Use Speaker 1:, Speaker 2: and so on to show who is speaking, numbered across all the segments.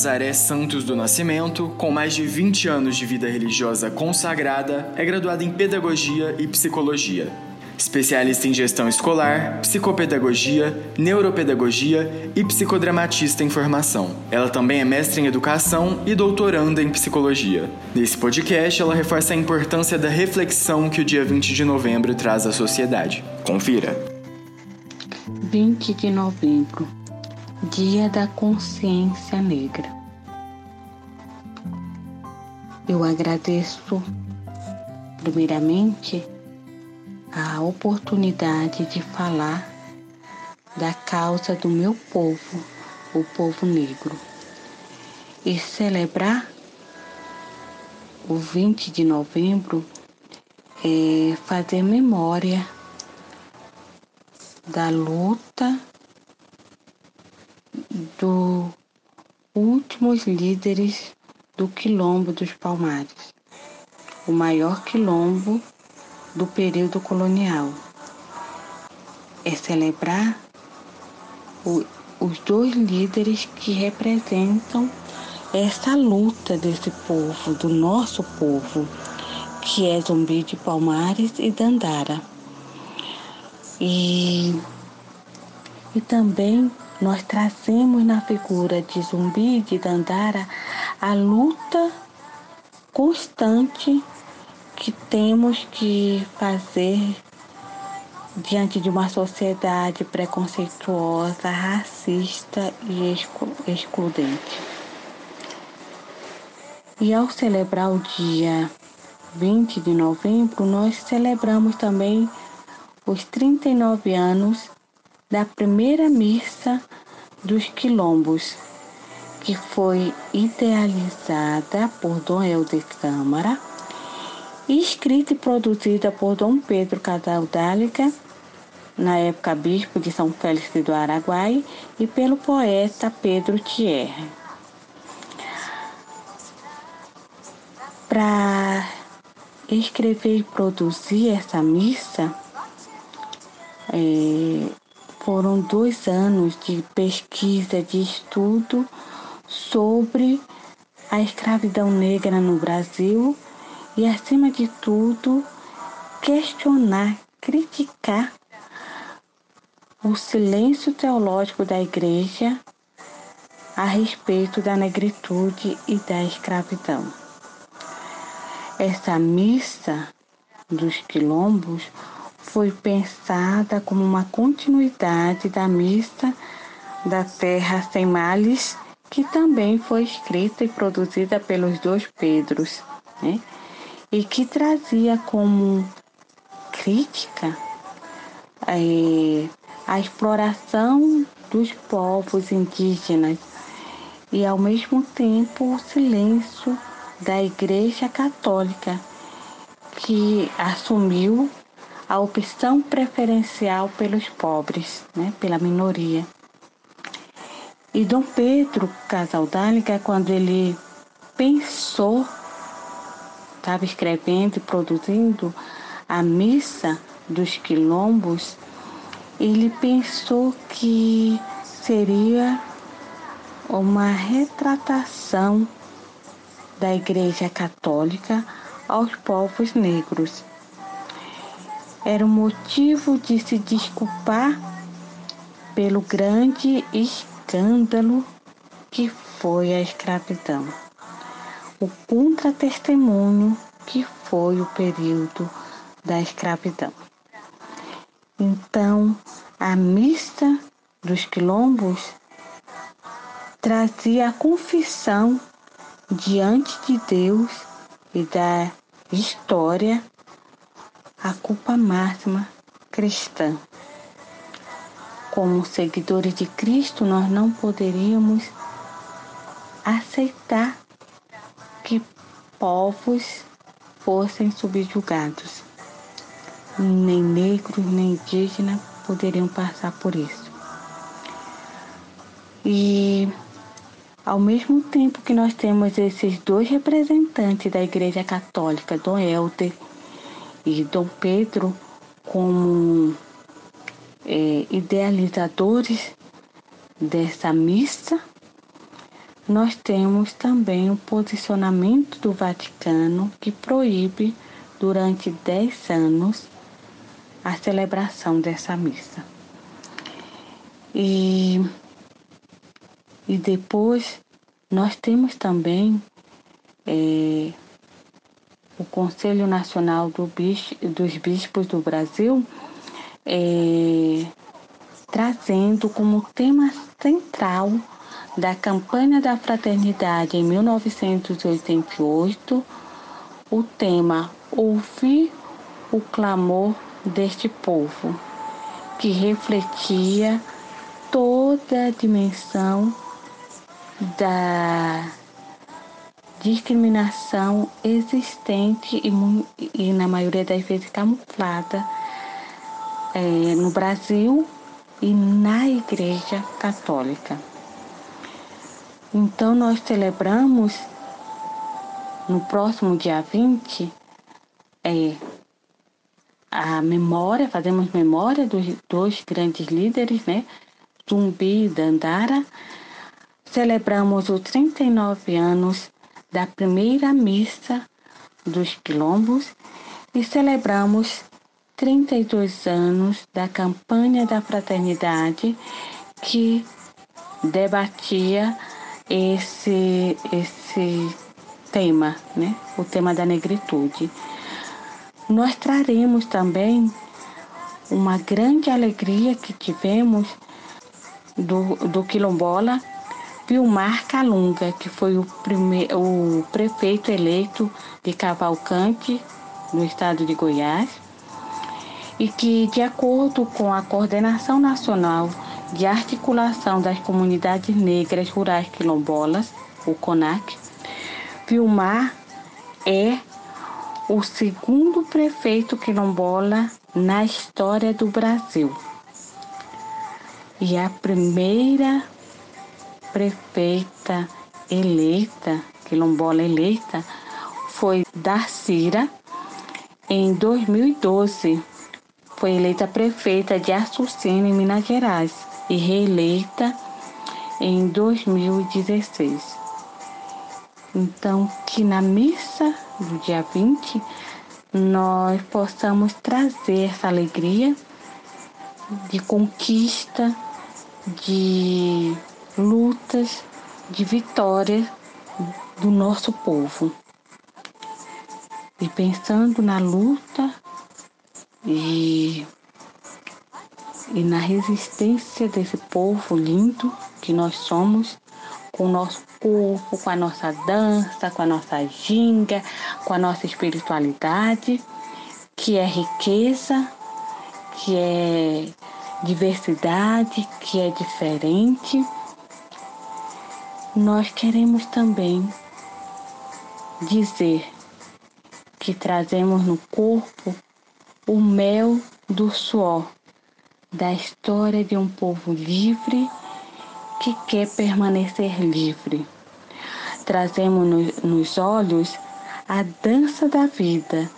Speaker 1: Nazaré Santos do Nascimento, com mais de 20 anos de vida religiosa consagrada, é graduada em Pedagogia e Psicologia. Especialista em gestão escolar, psicopedagogia, neuropedagogia e psicodramatista em formação. Ela também é mestre em educação e doutoranda em psicologia. Nesse podcast, ela reforça a importância da reflexão que o dia 20 de novembro traz à sociedade. Confira.
Speaker 2: 20 de novembro Dia da Consciência Negra. Eu agradeço, primeiramente, a oportunidade de falar da causa do meu povo, o povo negro, e celebrar o 20 de novembro é fazer memória da luta dos últimos líderes do Quilombo dos Palmares, o maior quilombo do período colonial. É celebrar o, os dois líderes que representam essa luta desse povo, do nosso povo, que é Zumbi de Palmares e Dandara. E, e também nós trazemos na figura de Zumbi e de Dandara a luta constante que temos que fazer diante de uma sociedade preconceituosa, racista e excludente. E ao celebrar o dia 20 de novembro, nós celebramos também os 39 anos da primeira missa dos quilombos, que foi idealizada por Dom Helder Câmara, escrita e produzida por Dom Pedro Casaldálica, na época bispo de São Félix do Araguai, e pelo poeta Pedro Thierry. Para escrever e produzir essa missa, é, foram dois anos de pesquisa, de estudo sobre a escravidão negra no Brasil e, acima de tudo, questionar, criticar o silêncio teológico da Igreja a respeito da negritude e da escravidão. Essa missa dos quilombos foi pensada como uma continuidade da missa da Terra Sem Males, que também foi escrita e produzida pelos dois Pedros, né? e que trazia como crítica é, a exploração dos povos indígenas e, ao mesmo tempo, o silêncio da Igreja Católica, que assumiu a opção preferencial pelos pobres, né, pela minoria. E Dom Pedro Casaldáliga, quando ele pensou, estava escrevendo e produzindo a missa dos quilombos, ele pensou que seria uma retratação da Igreja Católica aos povos negros era um motivo de se desculpar pelo grande escândalo que foi a escravidão, o contra-testemunho que foi o período da escravidão. Então, a missa dos quilombos trazia a confissão diante de Deus e da história a culpa máxima cristã. Como seguidores de Cristo, nós não poderíamos aceitar que povos fossem subjugados. Nem negros, nem indígenas poderiam passar por isso. E ao mesmo tempo que nós temos esses dois representantes da Igreja Católica, Dom Helder e Dom Pedro como é, idealizadores dessa missa, nós temos também o posicionamento do Vaticano que proíbe durante 10 anos a celebração dessa missa. E, e depois nós temos também é, o Conselho Nacional do Bis, dos Bispos do Brasil é, trazendo como tema central da campanha da fraternidade em 1988 o tema Ouvir o clamor deste povo, que refletia toda a dimensão da discriminação existente e, e na maioria das vezes camuflada é, no Brasil e na Igreja Católica. Então, nós celebramos no próximo dia 20 é, a memória, fazemos memória dos dois grandes líderes, né? Zumbi e Dandara. Celebramos os 39 anos da primeira missa dos quilombos e celebramos 32 anos da campanha da fraternidade que debatia esse, esse tema, né? o tema da negritude. Nós traremos também uma grande alegria que tivemos do, do quilombola Vilmar Calunga, que foi o, primeiro, o prefeito eleito de Cavalcante, no estado de Goiás e que, de acordo com a Coordenação Nacional de Articulação das Comunidades Negras Rurais Quilombolas, o CONAC, Vilmar é o segundo prefeito quilombola na história do Brasil. E a primeira prefeita eleita, quilombola eleita, foi Darcira em 2012 foi eleita prefeita de Açucena, em Minas Gerais, e reeleita em 2016. Então, que na missa do dia 20 nós possamos trazer essa alegria de conquista, de de vitória do nosso povo. E pensando na luta e, e na resistência desse povo lindo que nós somos, com o nosso corpo, com a nossa dança, com a nossa ginga, com a nossa espiritualidade, que é riqueza, que é diversidade, que é diferente. Nós queremos também dizer que trazemos no corpo o mel do suor da história de um povo livre que quer permanecer livre. Trazemos nos olhos a dança da vida,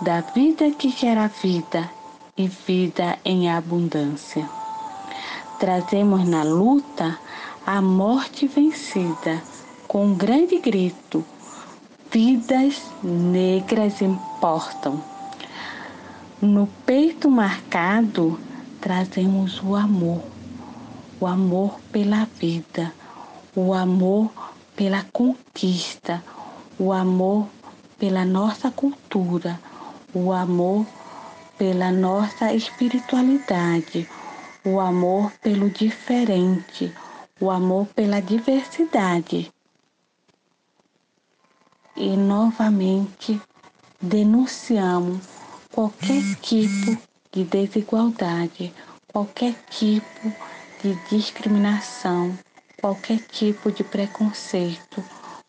Speaker 2: da vida que gera vida e vida em abundância. Trazemos na luta a morte vencida. Com um grande grito: vidas negras importam. No peito marcado trazemos o amor, o amor pela vida, o amor pela conquista, o amor pela nossa cultura, o amor pela nossa espiritualidade, o amor pelo diferente, o amor pela diversidade. E novamente denunciamos qualquer tipo de desigualdade, qualquer tipo de discriminação, qualquer tipo de preconceito,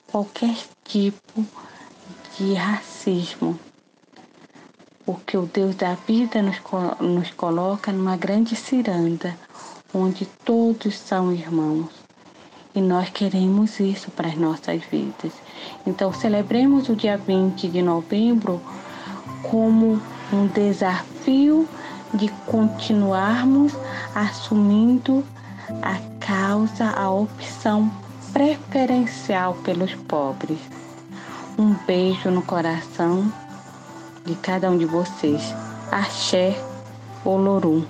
Speaker 2: qualquer tipo de racismo. Porque o Deus da vida nos, nos coloca numa grande ciranda, onde todos são irmãos. E nós queremos isso para as nossas vidas. Então, celebremos o dia 20 de novembro como um desafio de continuarmos assumindo a causa, a opção preferencial pelos pobres. Um beijo no coração de cada um de vocês. Axé Olorum.